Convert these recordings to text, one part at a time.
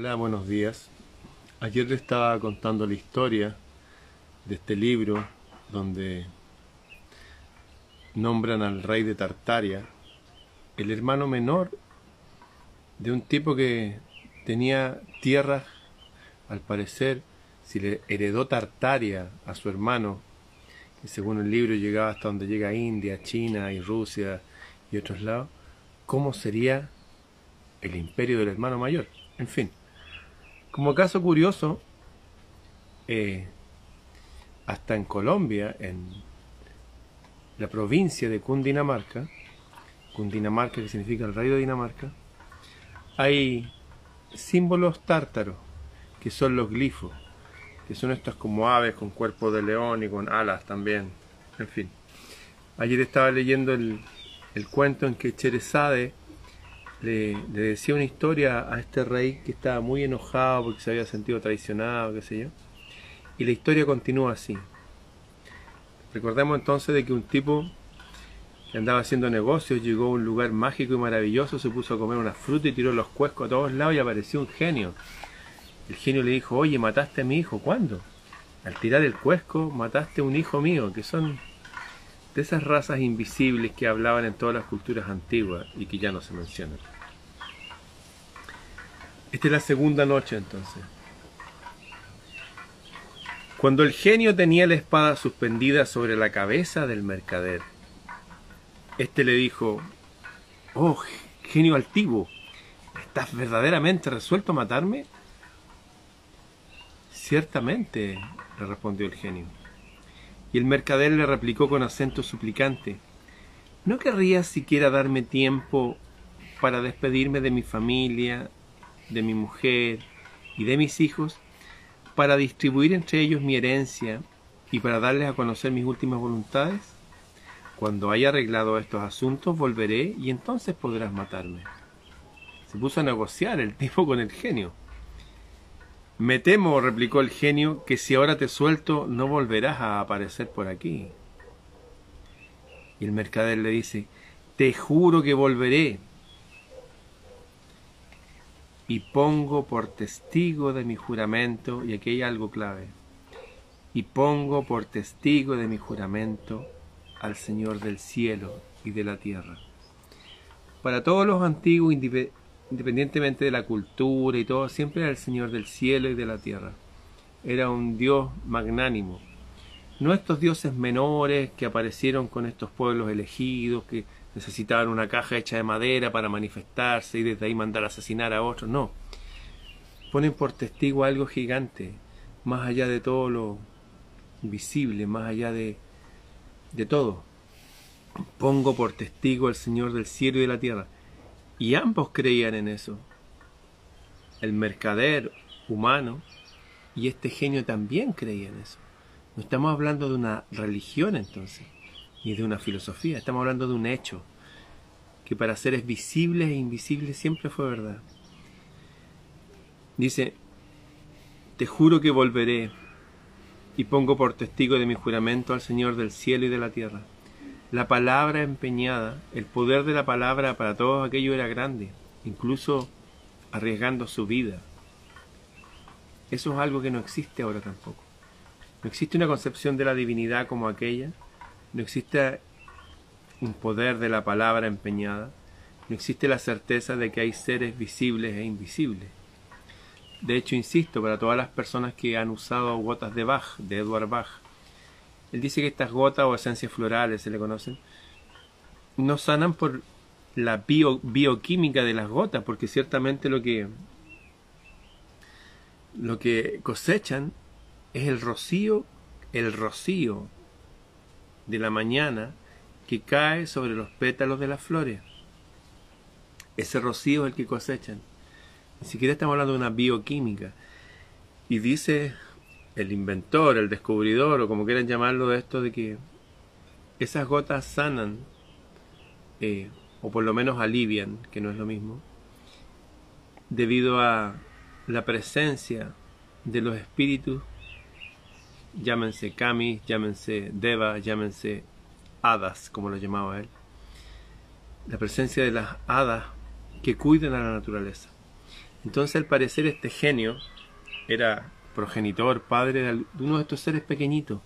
Hola, buenos días. Ayer le estaba contando la historia de este libro donde nombran al rey de Tartaria, el hermano menor de un tipo que tenía tierras, al parecer, si le heredó Tartaria a su hermano, que según el libro llegaba hasta donde llega India, China y Rusia y otros lados, ¿cómo sería el imperio del hermano mayor? En fin, como caso curioso, eh, hasta en Colombia, en la provincia de Cundinamarca, Cundinamarca que significa el rey de Dinamarca, hay símbolos tártaros, que son los glifos, que son estas como aves con cuerpo de león y con alas también, en fin. Ayer estaba leyendo el, el cuento en que Cherezade le, decía una historia a este rey que estaba muy enojado porque se había sentido traicionado, qué sé yo. Y la historia continúa así. Recordemos entonces de que un tipo que andaba haciendo negocios llegó a un lugar mágico y maravilloso, se puso a comer una fruta y tiró los cuescos a todos lados y apareció un genio. El genio le dijo, oye, mataste a mi hijo, ¿cuándo? Al tirar el cuesco mataste a un hijo mío, que son de esas razas invisibles que hablaban en todas las culturas antiguas y que ya no se mencionan. Esta es la segunda noche entonces. Cuando el genio tenía la espada suspendida sobre la cabeza del mercader, este le dijo, Oh, genio altivo, ¿estás verdaderamente resuelto a matarme? Ciertamente, le respondió el genio. Y el mercader le replicó con acento suplicante, ¿no querrías siquiera darme tiempo para despedirme de mi familia, de mi mujer y de mis hijos, para distribuir entre ellos mi herencia y para darles a conocer mis últimas voluntades? Cuando haya arreglado estos asuntos volveré y entonces podrás matarme. Se puso a negociar el tipo con el genio. Me temo, replicó el genio, que si ahora te suelto no volverás a aparecer por aquí. Y el mercader le dice, te juro que volveré. Y pongo por testigo de mi juramento, y aquí hay algo clave, y pongo por testigo de mi juramento al Señor del cielo y de la tierra. Para todos los antiguos independientemente de la cultura y todo, siempre era el Señor del cielo y de la tierra. Era un Dios magnánimo. No estos dioses menores que aparecieron con estos pueblos elegidos, que necesitaban una caja hecha de madera para manifestarse y desde ahí mandar a asesinar a otros. No. Ponen por testigo algo gigante, más allá de todo lo visible, más allá de, de todo. Pongo por testigo al Señor del cielo y de la tierra y ambos creían en eso. El mercader humano y este genio también creía en eso. No estamos hablando de una religión entonces, ni de una filosofía, estamos hablando de un hecho que para seres visibles e invisibles siempre fue verdad. Dice, te juro que volveré y pongo por testigo de mi juramento al Señor del cielo y de la tierra la palabra empeñada, el poder de la palabra para todos aquello era grande, incluso arriesgando su vida. Eso es algo que no existe ahora tampoco. No existe una concepción de la divinidad como aquella, no existe un poder de la palabra empeñada, no existe la certeza de que hay seres visibles e invisibles. De hecho, insisto, para todas las personas que han usado gotas de Bach, de Edward Bach, él dice que estas gotas o esencias florales, se le conocen, no sanan por la bioquímica de las gotas, porque ciertamente lo que, lo que cosechan es el rocío, el rocío de la mañana que cae sobre los pétalos de las flores. Ese rocío es el que cosechan. Ni siquiera estamos hablando de una bioquímica. Y dice el inventor, el descubridor, o como quieran llamarlo, de esto de que esas gotas sanan, eh, o por lo menos alivian, que no es lo mismo, debido a la presencia de los espíritus, llámense kami, llámense deva, llámense hadas, como lo llamaba él, la presencia de las hadas que cuidan a la naturaleza. Entonces al parecer este genio era progenitor, padre de uno de estos seres pequeñitos.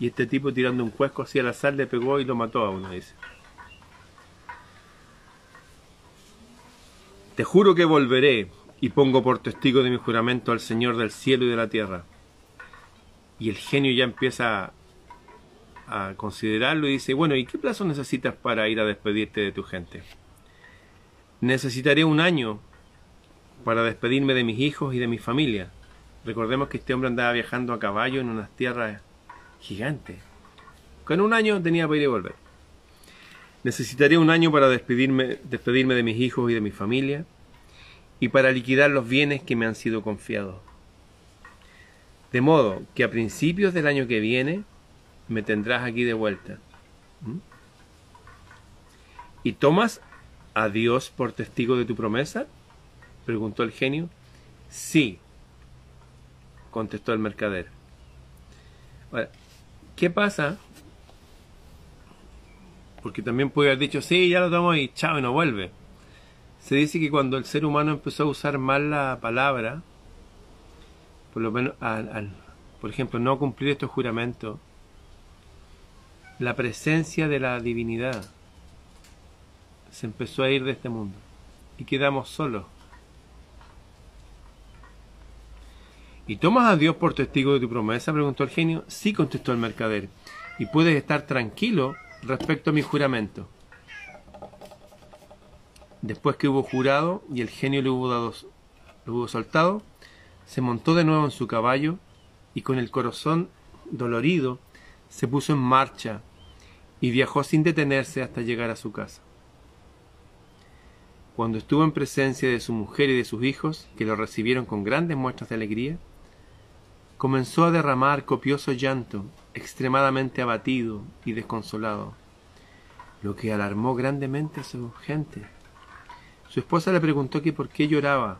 Y este tipo tirando un cuesco hacia la sal le pegó y lo mató a uno, dice. Te juro que volveré y pongo por testigo de mi juramento al Señor del cielo y de la tierra. Y el genio ya empieza a, considerarlo y dice, bueno, ¿y qué plazo necesitas para ir a despedirte de tu gente? Necesitaré un año para despedirme de mis hijos y de mi familia. Recordemos que este hombre andaba viajando a caballo en unas tierras gigantes. Con un año tenía para ir y volver. Necesitaré un año para despedirme, despedirme de mis hijos y de mi familia y para liquidar los bienes que me han sido confiados. De modo que a principios del año que viene me tendrás aquí de vuelta. ¿Mm? ¿Y tomas a Dios por testigo de tu promesa? preguntó el genio. Sí, contestó el mercader. ¿qué pasa? Porque también puede haber dicho, sí, ya lo tomo y chao, y no vuelve. Se dice que cuando el ser humano empezó a usar mal la palabra, por lo menos, por ejemplo, no cumplir estos juramentos, la presencia de la divinidad se empezó a ir de este mundo y quedamos solos. ¿Y tomas a Dios por testigo de tu promesa? preguntó el genio. Sí, contestó el mercader, y puedes estar tranquilo respecto a mi juramento. Después que hubo jurado y el genio le hubo, dado, hubo soltado, se montó de nuevo en su caballo y con el corazón dolorido se puso en marcha y viajó sin detenerse hasta llegar a su casa. Cuando estuvo en presencia de su mujer y de sus hijos, que lo recibieron con grandes muestras de alegría, comenzó a derramar copioso llanto, extremadamente abatido y desconsolado, lo que alarmó grandemente a su gente. Su esposa le preguntó que por qué lloraba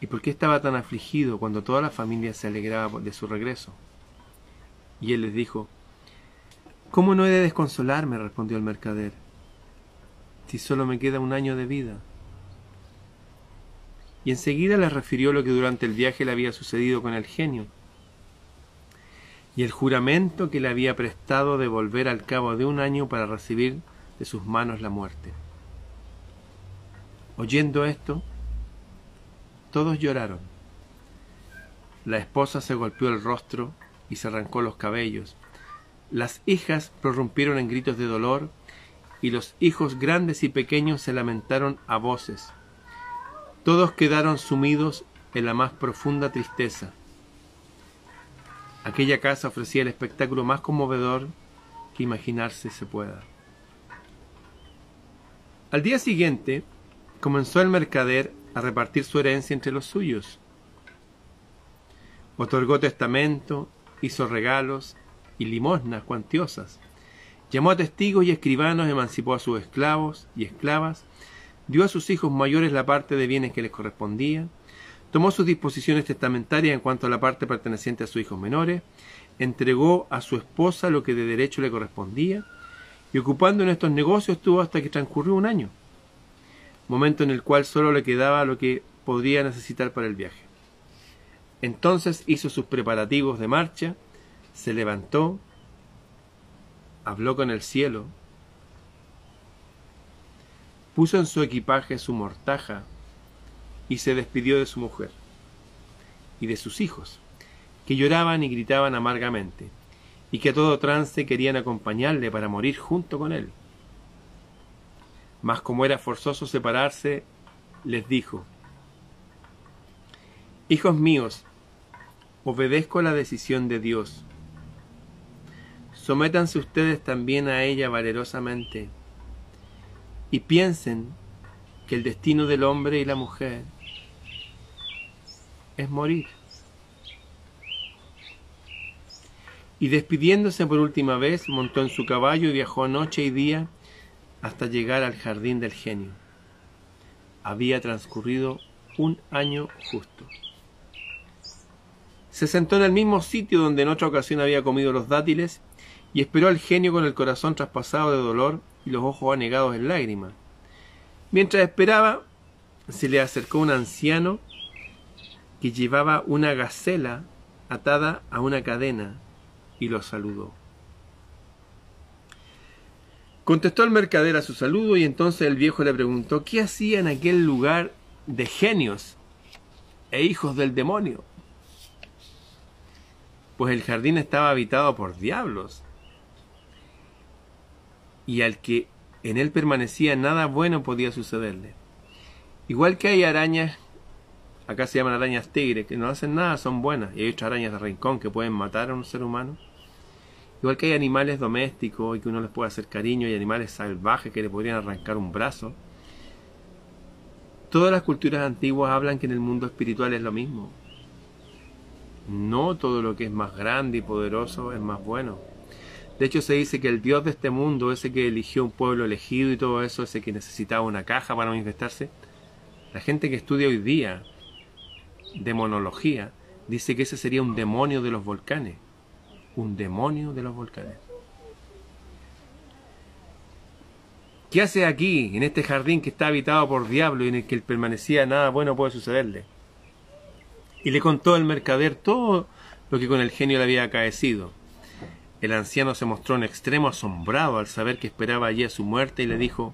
y por qué estaba tan afligido cuando toda la familia se alegraba de su regreso. Y él les dijo, ¿Cómo no he de desconsolarme? respondió el mercader, si solo me queda un año de vida. Y enseguida les refirió lo que durante el viaje le había sucedido con el genio, y el juramento que le había prestado de volver al cabo de un año para recibir de sus manos la muerte. Oyendo esto, todos lloraron. La esposa se golpeó el rostro y se arrancó los cabellos. Las hijas prorrumpieron en gritos de dolor y los hijos grandes y pequeños se lamentaron a voces. Todos quedaron sumidos en la más profunda tristeza. Aquella casa ofrecía el espectáculo más conmovedor que imaginarse se pueda. Al día siguiente, comenzó el mercader a repartir su herencia entre los suyos. Otorgó testamento, hizo regalos y limosnas cuantiosas. Llamó a testigos y escribanos, emancipó a sus esclavos y esclavas, dio a sus hijos mayores la parte de bienes que les correspondía, tomó sus disposiciones testamentarias en cuanto a la parte perteneciente a sus hijos menores, entregó a su esposa lo que de derecho le correspondía, y ocupando en estos negocios estuvo hasta que transcurrió un año momento en el cual solo le quedaba lo que podría necesitar para el viaje. Entonces hizo sus preparativos de marcha, se levantó, habló con el cielo, puso en su equipaje su mortaja y se despidió de su mujer y de sus hijos, que lloraban y gritaban amargamente, y que a todo trance querían acompañarle para morir junto con él. Mas como era forzoso separarse, les dijo, Hijos míos, obedezco la decisión de Dios. Sométanse ustedes también a ella valerosamente y piensen que el destino del hombre y la mujer es morir. Y despidiéndose por última vez, montó en su caballo y viajó noche y día hasta llegar al jardín del genio. Había transcurrido un año justo. Se sentó en el mismo sitio donde en otra ocasión había comido los dátiles y esperó al genio con el corazón traspasado de dolor y los ojos anegados en lágrimas. Mientras esperaba, se le acercó un anciano que llevaba una gacela atada a una cadena y lo saludó. Contestó el mercader a su saludo y entonces el viejo le preguntó qué hacía en aquel lugar de genios e hijos del demonio. Pues el jardín estaba habitado por diablos y al que en él permanecía nada bueno podía sucederle. Igual que hay arañas, acá se llaman arañas tigre, que no hacen nada, son buenas, y hay otras arañas de rincón que pueden matar a un ser humano. Igual que hay animales domésticos y que uno les puede hacer cariño y animales salvajes que le podrían arrancar un brazo. Todas las culturas antiguas hablan que en el mundo espiritual es lo mismo. No todo lo que es más grande y poderoso es más bueno. De hecho, se dice que el Dios de este mundo, ese que eligió un pueblo elegido y todo eso, ese que necesitaba una caja para manifestarse, la gente que estudia hoy día demonología dice que ese sería un demonio de los volcanes. Un demonio de los volcanes. ¿Qué hace aquí, en este jardín que está habitado por diablo y en el que él permanecía nada bueno puede sucederle? Y le contó el mercader todo lo que con el genio le había acaecido. El anciano se mostró en extremo asombrado al saber que esperaba allí a su muerte y le dijo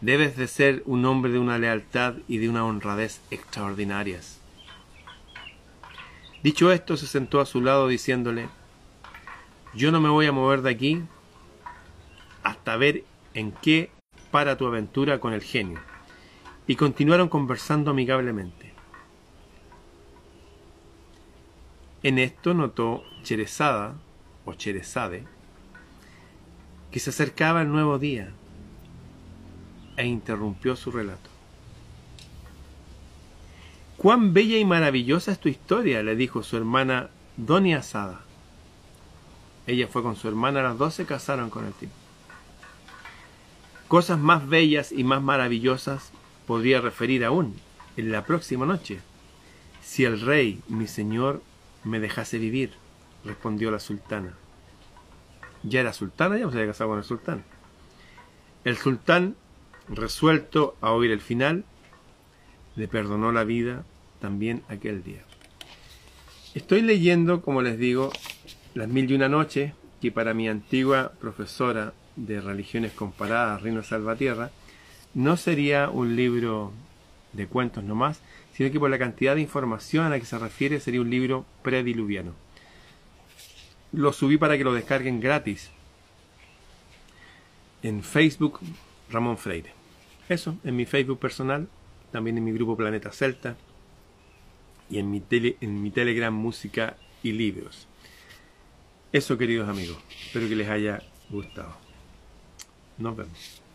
Debes de ser un hombre de una lealtad y de una honradez extraordinarias. Dicho esto, se sentó a su lado diciéndole Yo no me voy a mover de aquí hasta ver en qué para tu aventura con el genio. Y continuaron conversando amigablemente. En esto notó Cherezada o que se acercaba el nuevo día e interrumpió su relato. Cuán bella y maravillosa es tu historia, le dijo su hermana Doña Asada. Ella fue con su hermana, las dos se casaron con el tipo. Cosas más bellas y más maravillosas podría referir aún en la próxima noche, si el rey, mi señor, me dejase vivir respondió la sultana. Ya era sultana, ya se había casado con el sultán. El sultán, resuelto a oír el final, le perdonó la vida también aquel día. Estoy leyendo, como les digo, Las Mil y Una Noches, que para mi antigua profesora de religiones comparadas, Reino Salvatierra, no sería un libro de cuentos nomás, sino que por la cantidad de información a la que se refiere sería un libro prediluviano lo subí para que lo descarguen gratis en Facebook Ramón Freire. Eso, en mi Facebook personal, también en mi grupo Planeta Celta y en mi, tele, en mi Telegram Música y Libros. Eso, queridos amigos, espero que les haya gustado. Nos vemos.